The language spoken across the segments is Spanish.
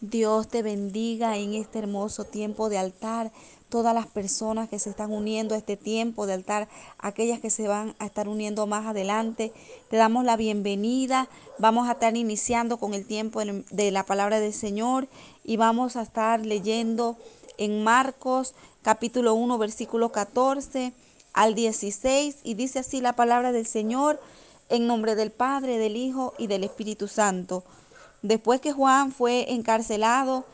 Dios te bendiga en este hermoso tiempo de altar. Todas las personas que se están uniendo a este tiempo de altar, aquellas que se van a estar uniendo más adelante, te damos la bienvenida. Vamos a estar iniciando con el tiempo de la palabra del Señor y vamos a estar leyendo en Marcos capítulo 1 versículo 14 al 16 y dice así la palabra del Señor en nombre del Padre, del Hijo y del Espíritu Santo. Después que Juan fue encarcelado,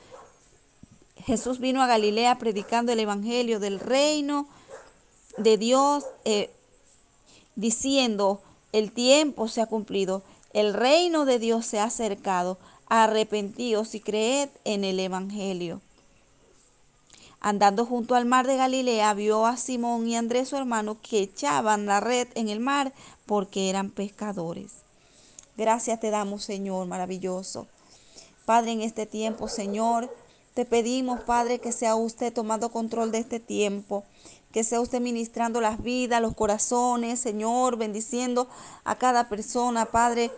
Jesús vino a Galilea predicando el Evangelio del reino de Dios, eh, diciendo, el tiempo se ha cumplido, el reino de Dios se ha acercado, arrepentidos y creed en el Evangelio. Andando junto al mar de Galilea, vio a Simón y Andrés su hermano que echaban la red en el mar porque eran pescadores. Gracias te damos, Señor, maravilloso. Padre, en este tiempo, Señor, te pedimos, Padre, que sea usted tomando control de este tiempo, que sea usted ministrando las vidas, los corazones, Señor, bendiciendo a cada persona, Padre.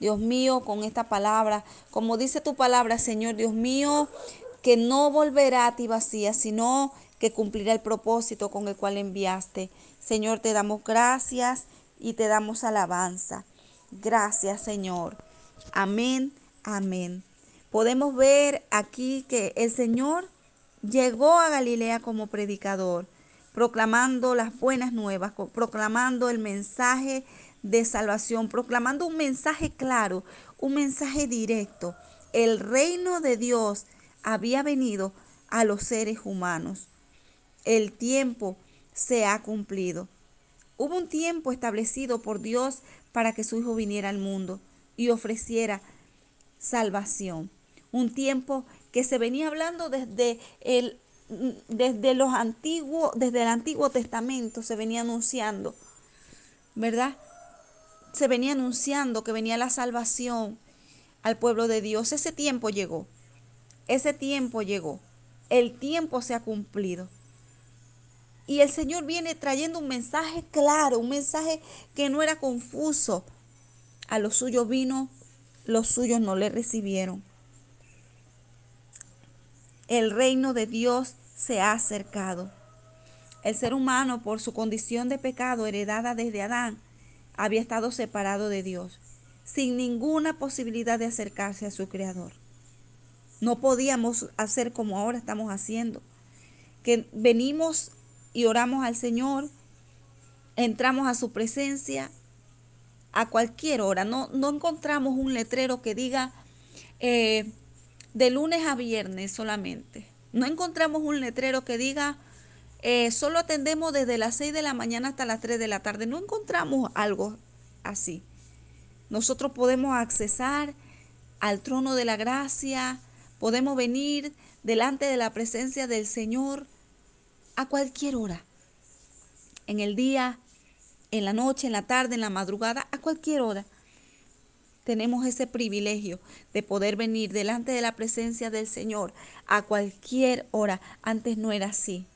Dios mío, con esta palabra, como dice tu palabra, Señor, Dios mío, que no volverá a ti vacía, sino que cumplirá el propósito con el cual enviaste. Señor, te damos gracias y te damos alabanza. Gracias, Señor. Amén, amén. Podemos ver aquí que el Señor llegó a Galilea como predicador, proclamando las buenas nuevas, proclamando el mensaje de salvación, proclamando un mensaje claro, un mensaje directo. El reino de Dios había venido a los seres humanos. El tiempo se ha cumplido. Hubo un tiempo establecido por Dios para que su Hijo viniera al mundo y ofreciera salvación. Un tiempo que se venía hablando desde el, desde los antiguos, desde el Antiguo Testamento se venía anunciando, ¿verdad? Se venía anunciando que venía la salvación al pueblo de Dios. Ese tiempo llegó. Ese tiempo llegó. El tiempo se ha cumplido. Y el Señor viene trayendo un mensaje claro, un mensaje que no era confuso. A los suyos vino, los suyos no le recibieron. El reino de Dios se ha acercado. El ser humano, por su condición de pecado heredada desde Adán, había estado separado de Dios, sin ninguna posibilidad de acercarse a su Creador. No podíamos hacer como ahora estamos haciendo, que venimos y oramos al Señor, entramos a su presencia a cualquier hora. No, no encontramos un letrero que diga eh, de lunes a viernes solamente. No encontramos un letrero que diga eh, solo atendemos desde las 6 de la mañana hasta las 3 de la tarde. No encontramos algo así. Nosotros podemos accesar al trono de la gracia, podemos venir delante de la presencia del Señor a cualquier hora. En el día, en la noche, en la tarde, en la madrugada, a cualquier hora. Tenemos ese privilegio de poder venir delante de la presencia del Señor a cualquier hora. Antes no era así.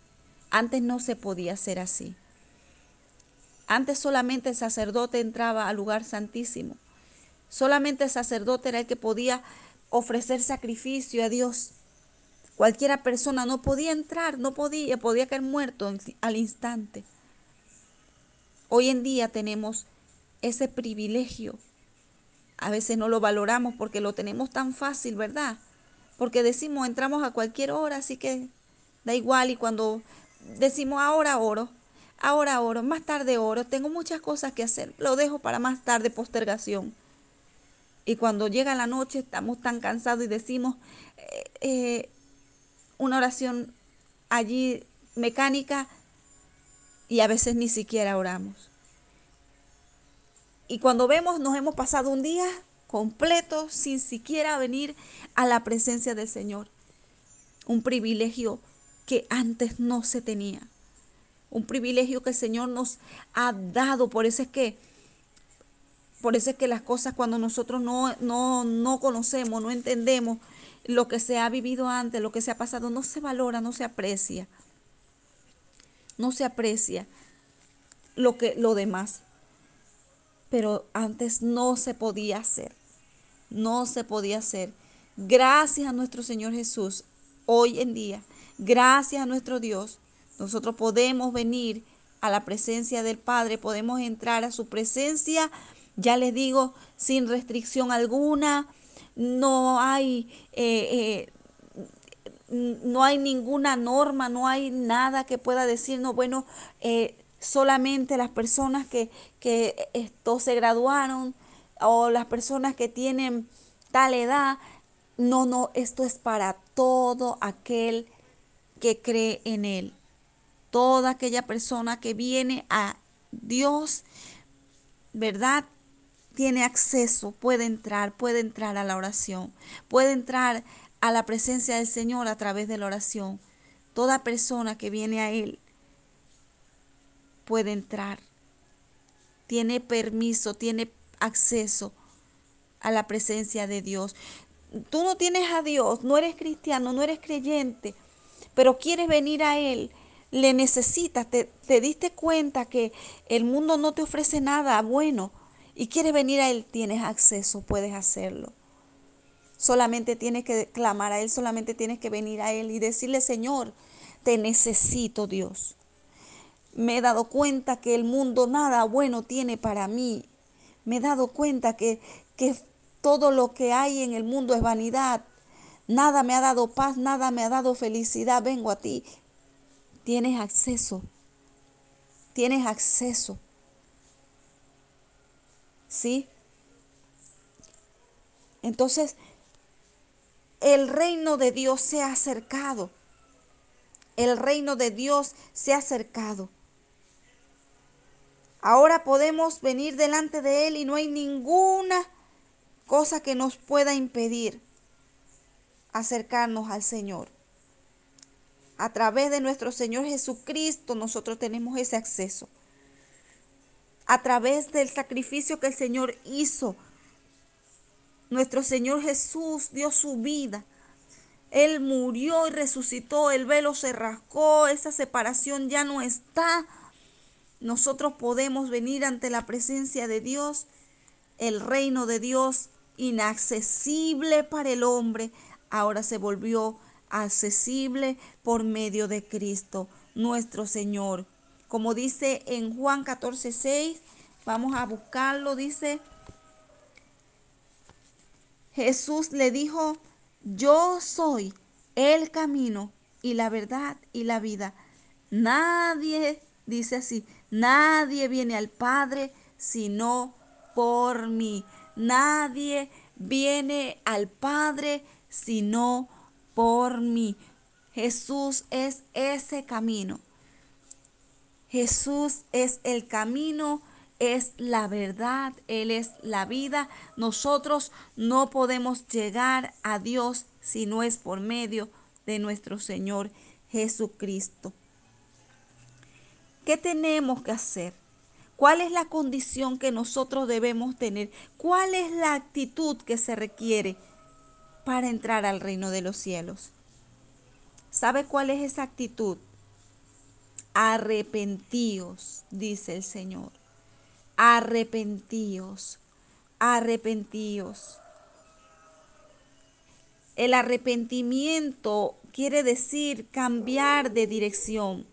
Antes no se podía hacer así. Antes solamente el sacerdote entraba al lugar santísimo. Solamente el sacerdote era el que podía ofrecer sacrificio a Dios. Cualquiera persona no podía entrar, no podía, podía caer muerto al instante. Hoy en día tenemos ese privilegio. A veces no lo valoramos porque lo tenemos tan fácil, ¿verdad? Porque decimos, entramos a cualquier hora, así que da igual. Y cuando decimos, ahora oro, ahora oro, más tarde oro, tengo muchas cosas que hacer, lo dejo para más tarde, postergación. Y cuando llega la noche estamos tan cansados y decimos, eh, eh, una oración allí mecánica y a veces ni siquiera oramos. Y cuando vemos nos hemos pasado un día completo sin siquiera venir a la presencia del Señor. Un privilegio que antes no se tenía. Un privilegio que el Señor nos ha dado. Por eso es que, por eso es que las cosas cuando nosotros no, no, no conocemos, no entendemos, lo que se ha vivido antes, lo que se ha pasado, no se valora, no se aprecia. No se aprecia lo que lo demás. Pero antes no se podía hacer. No se podía hacer. Gracias a nuestro Señor Jesús, hoy en día, gracias a nuestro Dios, nosotros podemos venir a la presencia del Padre, podemos entrar a su presencia, ya les digo, sin restricción alguna, no hay, eh, eh, no hay ninguna norma, no hay nada que pueda decirnos, bueno, eh, solamente las personas que, que esto se graduaron o las personas que tienen tal edad. No, no, esto es para todo aquel que cree en Él. Toda aquella persona que viene a Dios, ¿verdad? Tiene acceso, puede entrar, puede entrar a la oración, puede entrar a la presencia del Señor a través de la oración. Toda persona que viene a Él puede entrar. Tiene permiso, tiene acceso a la presencia de Dios. Tú no tienes a Dios, no eres cristiano, no eres creyente, pero quieres venir a Él, le necesitas, te, te diste cuenta que el mundo no te ofrece nada bueno y quieres venir a Él, tienes acceso, puedes hacerlo. Solamente tienes que clamar a Él, solamente tienes que venir a Él y decirle, Señor, te necesito Dios me he dado cuenta que el mundo nada bueno tiene para mí. Me he dado cuenta que, que todo lo que hay en el mundo es vanidad. Nada me ha dado paz, nada me ha dado felicidad. Vengo a ti. Tienes acceso. Tienes acceso. ¿Sí? Entonces, el reino de Dios se ha acercado. El reino de Dios se ha acercado. Ahora podemos venir delante de Él y no hay ninguna cosa que nos pueda impedir acercarnos al Señor. A través de nuestro Señor Jesucristo nosotros tenemos ese acceso. A través del sacrificio que el Señor hizo, nuestro Señor Jesús dio su vida. Él murió y resucitó, el velo se rascó, esa separación ya no está nosotros podemos venir ante la presencia de Dios, el reino de Dios inaccesible para el hombre, ahora se volvió accesible por medio de Cristo, nuestro Señor. Como dice en Juan 14, 6, vamos a buscarlo, dice, Jesús le dijo, yo soy el camino y la verdad y la vida. Nadie, dice así, Nadie viene al Padre sino por mí. Nadie viene al Padre sino por mí. Jesús es ese camino. Jesús es el camino, es la verdad, Él es la vida. Nosotros no podemos llegar a Dios si no es por medio de nuestro Señor Jesucristo. ¿Qué tenemos que hacer? ¿Cuál es la condición que nosotros debemos tener? ¿Cuál es la actitud que se requiere para entrar al reino de los cielos? ¿Sabe cuál es esa actitud? Arrepentíos, dice el Señor. Arrepentíos, arrepentíos. El arrepentimiento quiere decir cambiar de dirección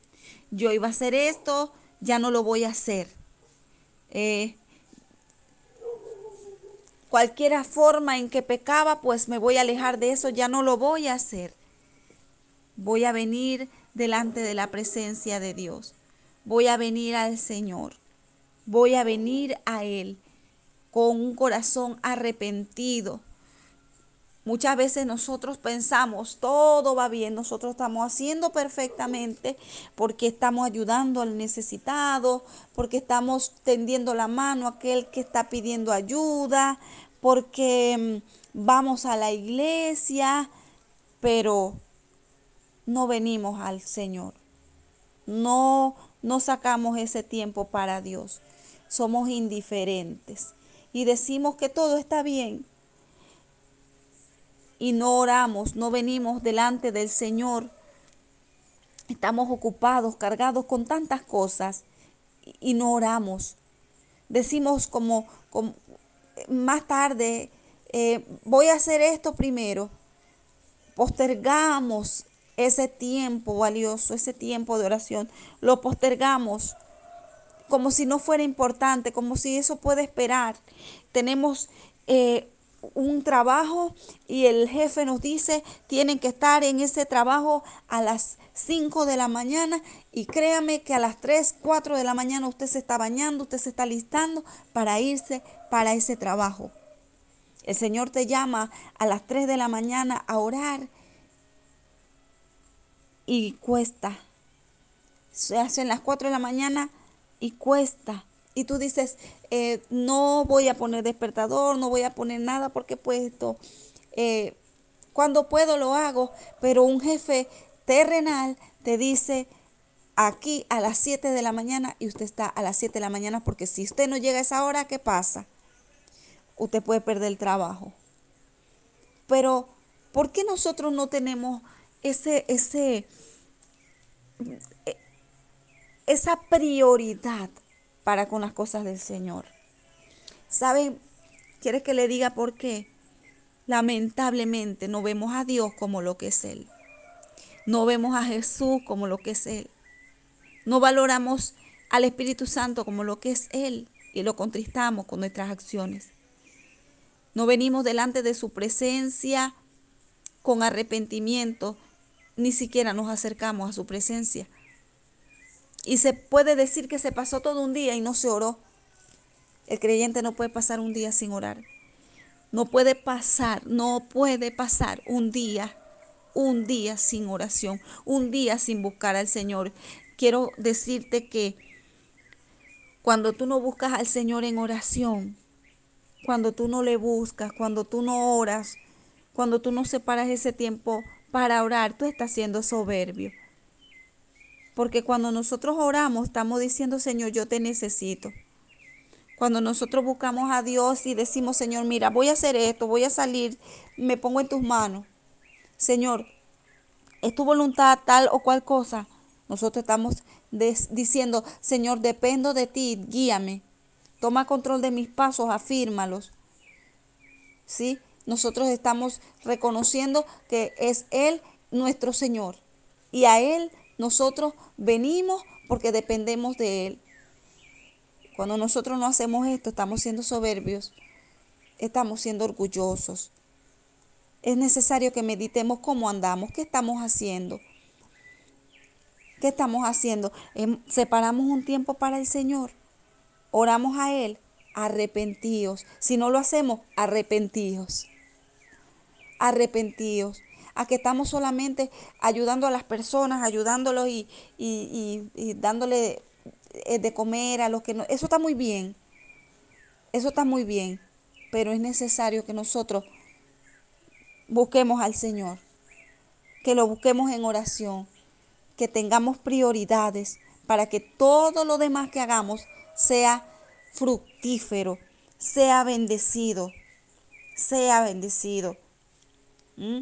yo iba a hacer esto, ya no lo voy a hacer. Eh, cualquiera forma en que pecaba, pues me voy a alejar de eso, ya no lo voy a hacer. Voy a venir delante de la presencia de Dios. Voy a venir al Señor. Voy a venir a Él con un corazón arrepentido Muchas veces nosotros pensamos, todo va bien, nosotros estamos haciendo perfectamente porque estamos ayudando al necesitado, porque estamos tendiendo la mano a aquel que está pidiendo ayuda, porque mm, vamos a la iglesia, pero no venimos al Señor. No, no sacamos ese tiempo para Dios. Somos indiferentes y decimos que todo está bien y no oramos, no venimos delante del Señor. Estamos ocupados, cargados con tantas cosas y no oramos. Decimos como, más tarde, eh, voy a hacer esto primero. Postergamos ese tiempo valioso, ese tiempo de oración. Lo postergamos como si no fuera importante, como si eso puede esperar. Tenemos eh, un trabajo y el jefe nos dice tienen que estar en ese trabajo a las 5 de la mañana y créame que a las 3, 4 de la mañana usted se está bañando, usted se está listando para irse para ese trabajo. El Señor te llama a las 3 de la mañana a orar y cuesta. Se hacen las 4 de la mañana y cuesta. Y tú dices, eh, no voy a poner despertador, no voy a poner nada porque puesto, eh, cuando puedo lo hago, pero un jefe terrenal te dice aquí a las 7 de la mañana y usted está a las 7 de la mañana porque si usted no llega a esa hora, ¿qué pasa? Usted puede perder el trabajo. Pero, ¿por qué nosotros no tenemos ese, ese, esa prioridad para con las cosas del Señor. ¿Saben? ¿Quiere que le diga por qué? Lamentablemente no vemos a Dios como lo que es Él. No vemos a Jesús como lo que es Él. No valoramos al Espíritu Santo como lo que es Él y lo contristamos con nuestras acciones. No venimos delante de su presencia con arrepentimiento, ni siquiera nos acercamos a su presencia y se puede decir que se pasó todo un día y no se oró. El creyente no puede pasar un día sin orar. No puede pasar, no puede pasar un día, un día sin oración, un día sin buscar al Señor. Quiero decirte que cuando tú no buscas al Señor en oración, cuando tú no le buscas, cuando tú no oras, cuando tú no separas ese tiempo para orar, tú estás siendo soberbio. Porque cuando nosotros oramos, estamos diciendo, Señor, yo te necesito. Cuando nosotros buscamos a Dios y decimos, Señor, mira, voy a hacer esto, voy a salir, me pongo en tus manos. Señor, es tu voluntad tal o cual cosa. Nosotros estamos diciendo, Señor, dependo de ti, guíame. Toma control de mis pasos, afírmalos. ¿Sí? Nosotros estamos reconociendo que es Él nuestro Señor. Y a Él nosotros venimos porque dependemos de Él. Cuando nosotros no hacemos esto, estamos siendo soberbios, estamos siendo orgullosos. Es necesario que meditemos cómo andamos, qué estamos haciendo. ¿Qué estamos haciendo? Em, separamos un tiempo para el Señor. Oramos a Él, arrepentidos. Si no lo hacemos, arrepentidos. Arrepentidos a que estamos solamente ayudando a las personas, ayudándolos y, y, dándole eh, de comer a los que no. Eso está muy bien, eso está muy bien, pero es necesario que nosotros busquemos al Señor, que lo busquemos en oración, que tengamos prioridades para que todo lo demás que hagamos sea fructífero, sea bendecido, sea bendecido. ¿Mm?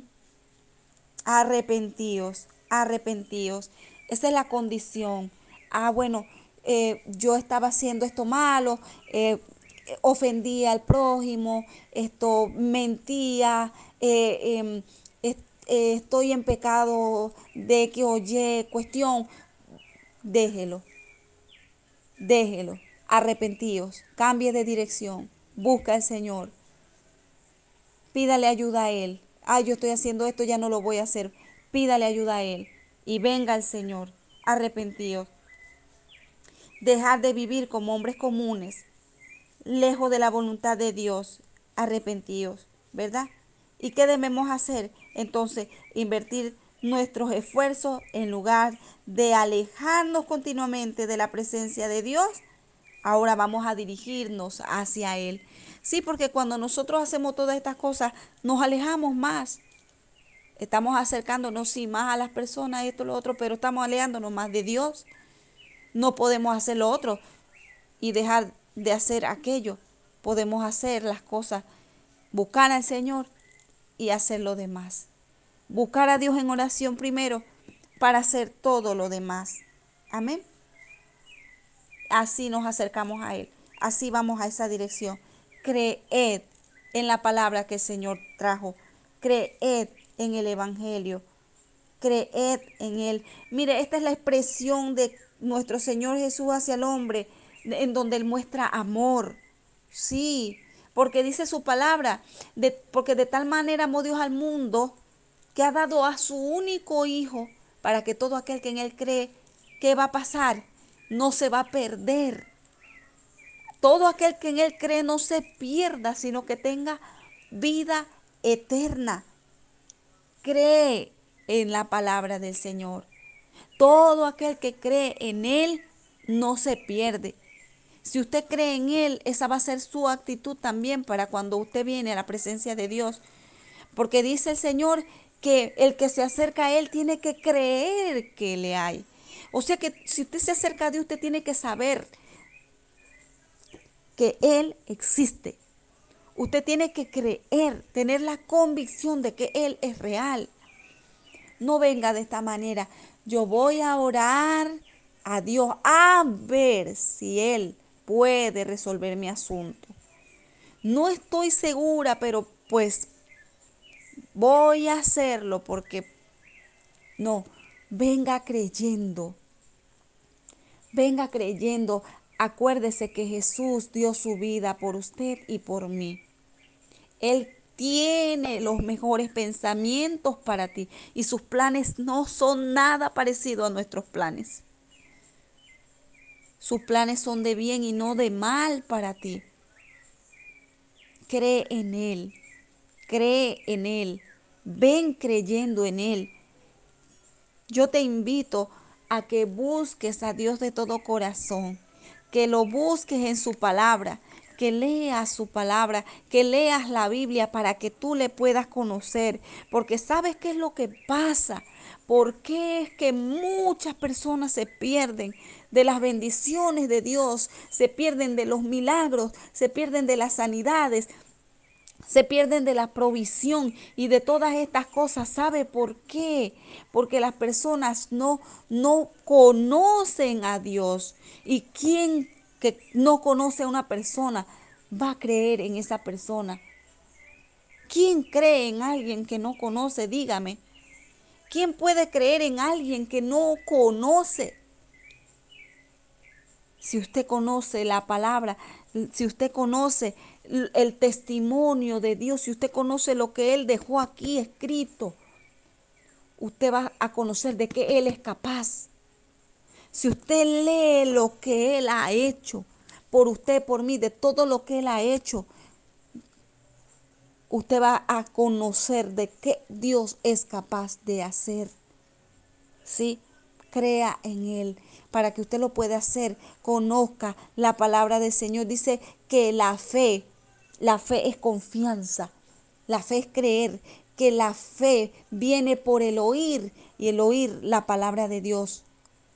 arrepentíos, arrepentíos. Esa es la condición. Ah, bueno, eh, yo estaba haciendo esto malo, eh, ofendía al prójimo, esto mentía, eh, em, estoy en pecado de que oye, cuestión, déjelo, déjelo, arrepentíos, cambie de dirección, busca al Señor, pídale ayuda a Él, ay, yo estoy haciendo esto, ya no lo voy a hacer. Pídale ayuda a Él y venga al Señor, arrepentido. Dejar de vivir como hombres comunes, lejos de la voluntad de Dios, arrepentidos, ¿verdad? ¿Y qué debemos hacer? Entonces, invertir nuestros esfuerzos en lugar de alejarnos continuamente de la presencia de Dios, ahora vamos a dirigirnos hacia Él. Sí, porque cuando nosotros hacemos todas estas cosas, nos alejamos más. Estamos acercándonos, sí, más a las personas, esto, lo otro, pero estamos alejándonos más de Dios. No podemos hacer lo otro y dejar de hacer aquello. Podemos hacer las cosas, buscar al Señor y hacer lo demás. Buscar a Dios en oración primero para hacer todo lo demás. Amén. Así nos acercamos a Él. Así vamos a esa dirección creed, en la palabra que el Señor trajo. Creed en el Evangelio. Creed en Él. Mire, esta es la expresión de nuestro Señor Jesús hacia el hombre, en donde Él muestra amor. Sí, porque dice su palabra, de, porque de tal manera amó Dios al mundo que ha dado a su único Hijo para que todo aquel que en Él cree, ¿qué va a pasar? No se va a perder. Todo aquel que en Él cree no se pierda, sino que tenga vida eterna. Cree en la palabra del Señor. Todo aquel que cree en Él no se pierde. Si usted cree en Él, esa va a ser su actitud también para cuando usted viene a la presencia de Dios. Porque dice el Señor que el que se acerca a Él tiene que creer que le hay. O sea que si usted se acerca a Dios, usted tiene que saber que Él existe. Usted tiene que creer, tener la convicción de que Él es real. No venga de esta manera. Yo voy a orar a Dios a ver si Él puede resolver mi asunto. No estoy segura, pero pues voy a hacerlo porque no, venga creyendo. Venga creyendo. Acuérdese que Jesús dio su vida por usted y por mí. Él tiene los mejores pensamientos para ti y sus planes no son nada parecidos a nuestros planes. Sus planes son de bien y no de mal para ti. Cree en Él, cree en Él, ven creyendo en Él. Yo te invito a que busques a Dios de todo corazón que lo busques en su palabra, que leas su palabra, que leas la Biblia para que tú le puedas conocer, porque sabes qué es lo que pasa, por qué es que muchas personas se pierden de las bendiciones de Dios, se pierden de los milagros, se pierden de las sanidades, se pierden de la provisión y de todas estas cosas. ¿Sabe por qué? Porque las personas no, no conocen a Dios. ¿Y quién que no conoce a una persona va a creer en esa persona? ¿Quién cree en alguien que no conoce? Dígame. ¿Quién puede creer en alguien que no conoce? Si usted conoce la palabra, si usted conoce el testimonio de Dios, si usted conoce lo que Él dejó aquí escrito, usted va a conocer de qué Él es capaz. Si usted lee lo que Él ha hecho por usted, por mí, de todo lo que Él ha hecho, usted va a conocer de qué Dios es capaz de hacer. ¿Sí? Crea en Él para que usted lo pueda hacer. Conozca la palabra del Señor. Dice que la fe la fe es confianza. La fe es creer que la fe viene por el oír y el oír la palabra de Dios.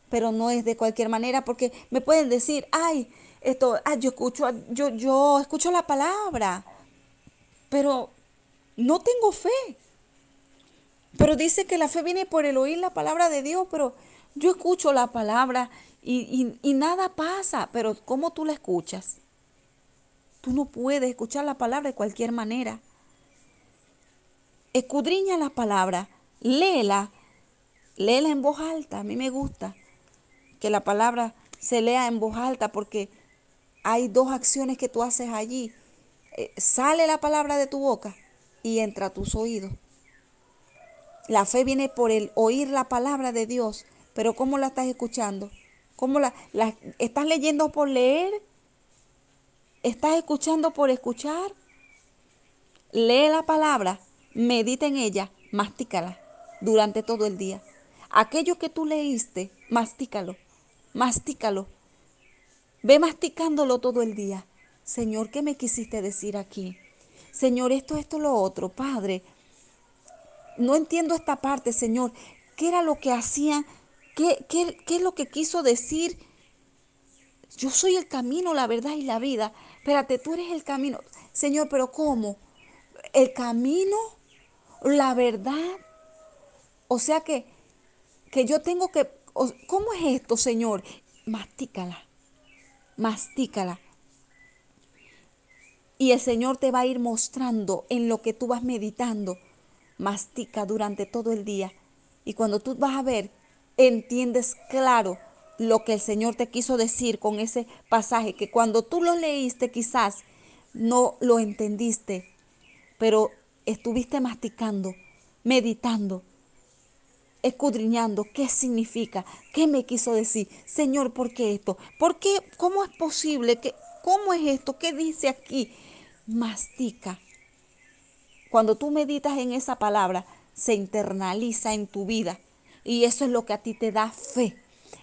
Pero no es de cualquier manera porque me pueden decir, ay, esto, ay, yo escucho, yo, yo escucho la palabra, pero no tengo fe. Pero dice que la fe viene por el oír la palabra de Dios, pero yo escucho la palabra y, y, y nada pasa, pero ¿cómo tú la escuchas? Tú no puedes escuchar la palabra de cualquier manera. Escudriña la palabra, léela, léela en voz alta. A mí me gusta que la palabra se lea en voz alta porque hay dos acciones que tú haces allí. Eh, sale la palabra de tu boca y entra a tus oídos. La fe viene por el oír la palabra de Dios, pero ¿cómo la estás escuchando? ¿Cómo la, la estás leyendo por leer? ¿Estás escuchando por escuchar? Lee la palabra, medita en ella, mastícala durante todo el día. Aquello que tú leíste, mastícalo, mastícalo. Ve masticándolo todo el día. Señor, ¿qué me quisiste decir aquí? Señor, esto, esto, lo otro. Padre, no entiendo esta parte, Señor. ¿Qué era lo que hacía? ¿Qué, qué, qué es lo que quiso decir? Yo soy el camino, la verdad y la vida. Espérate, tú eres el camino. Señor, pero ¿cómo? ¿El camino? ¿La verdad? O sea que, que yo tengo que... ¿Cómo es esto, Señor? Mastícala. Mastícala. Y el Señor te va a ir mostrando en lo que tú vas meditando. Mastica durante todo el día. Y cuando tú vas a ver, entiendes claro lo que el Señor te quiso decir con ese pasaje, que cuando tú lo leíste quizás no lo entendiste, pero estuviste masticando, meditando, escudriñando qué significa, qué me quiso decir. Señor, ¿por qué esto? ¿Por qué? ¿Cómo es posible? que ¿Cómo es esto? ¿Qué dice aquí? Mastica. Cuando tú meditas en esa palabra, se internaliza en tu vida. Y eso es lo que a ti te da fe.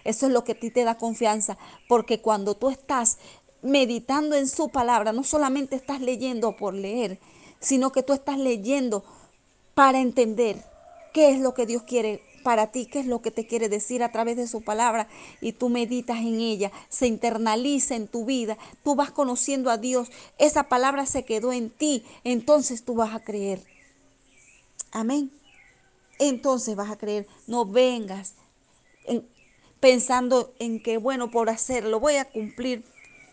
Eso es lo que a ti te da confianza. Porque cuando tú estás meditando en su palabra, no solamente estás leyendo por leer, sino que tú estás leyendo para entender qué es lo que Dios quiere para ti, qué es lo que te quiere decir a través de su palabra y tú meditas en ella, se internaliza en tu vida, tú vas conociendo a Dios, esa palabra se quedó en ti, entonces tú vas a creer. Amén. Entonces vas a creer, no vengas pensando en que, bueno, por hacerlo, voy a cumplir,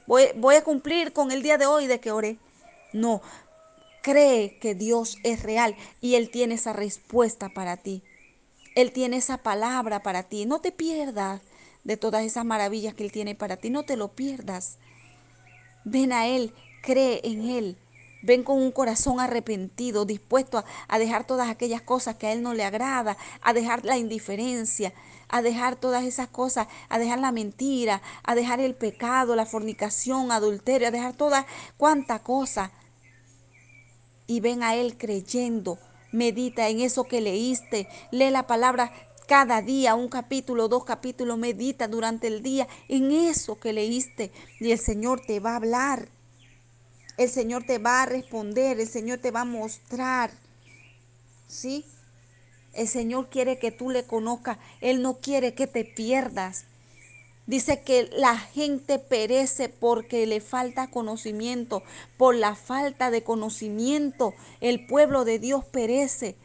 voy, voy a cumplir con el día de hoy de que oré. No, cree que Dios es real y Él tiene esa respuesta para ti. Él tiene esa palabra para ti. No te pierdas de todas esas maravillas que Él tiene para ti. No te lo pierdas. Ven a Él, cree en Él. Ven con un corazón arrepentido, dispuesto a, dejar todas aquellas cosas que a Él no le agrada, a dejar la indiferencia, a dejar todas esas cosas, a dejar la mentira, a dejar el pecado, la fornicación, adulterio, a dejar toda cuanta cosa. Y ven a Él creyendo, Medita en eso que leíste. Lee la palabra cada día, un capítulo, dos capítulos. Medita durante el día en eso que leíste. Y el Señor te va a hablar. El Señor te va a responder. El Señor te va a mostrar. ¿Sí? El Señor quiere que tú le conozcas. Él no quiere que te pierdas. Dice que la gente perece porque le falta conocimiento. Por la falta de conocimiento, el pueblo de Dios perece.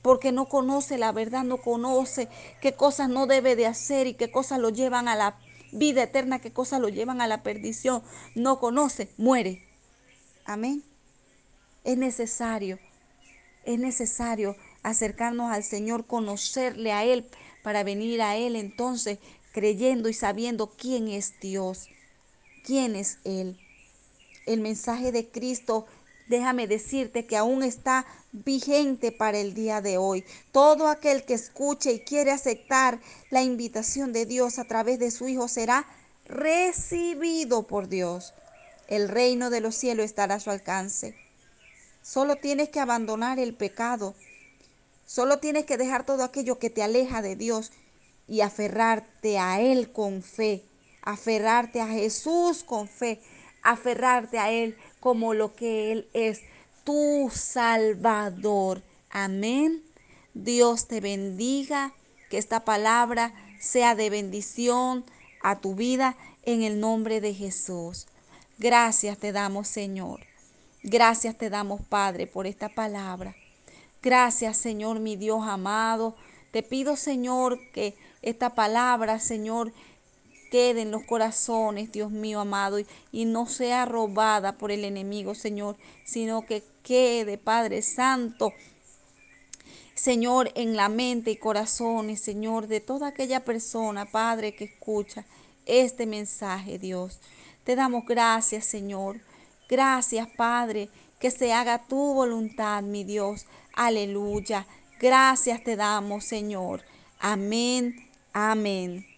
Porque no conoce la verdad, no conoce qué cosas no debe de hacer y qué cosas lo llevan a la vida eterna, qué cosas lo llevan a la perdición. No conoce, muere. Amén. Es necesario, es necesario acercarnos al Señor, conocerle a Él, para venir a Él entonces creyendo y sabiendo quién es Dios, quién es Él. El mensaje de Cristo, déjame decirte que aún está vigente para el día de hoy. Todo aquel que escuche y quiere aceptar la invitación de Dios a través de su Hijo será recibido por Dios. El reino de los cielos estará a su alcance. Solo tienes que abandonar el pecado. Solo tienes que dejar todo aquello que te aleja de Dios y aferrarte a Él con fe, aferrarte a Jesús con fe, aferrarte a Él como lo que Él es, tu Salvador. Amén. Dios te bendiga, que esta palabra sea de bendición a tu vida en el nombre de Jesús. Gracias te damos, Señor. Gracias te damos, Padre, por esta palabra. Gracias, Señor, mi Dios amado. Te pido, Señor, que esta palabra, Señor, quede en los corazones, Dios mío amado, y, no sea robada por el enemigo, Señor, sino que quede, Padre Santo, Señor, en la mente y corazones, Señor, de toda aquella persona, Padre, que escucha este mensaje, Dios. Te damos gracias, Señor. Gracias, Padre, que se haga tu voluntad, mi Dios. Aleluya. Gracias te damos, Señor. Amén Amén.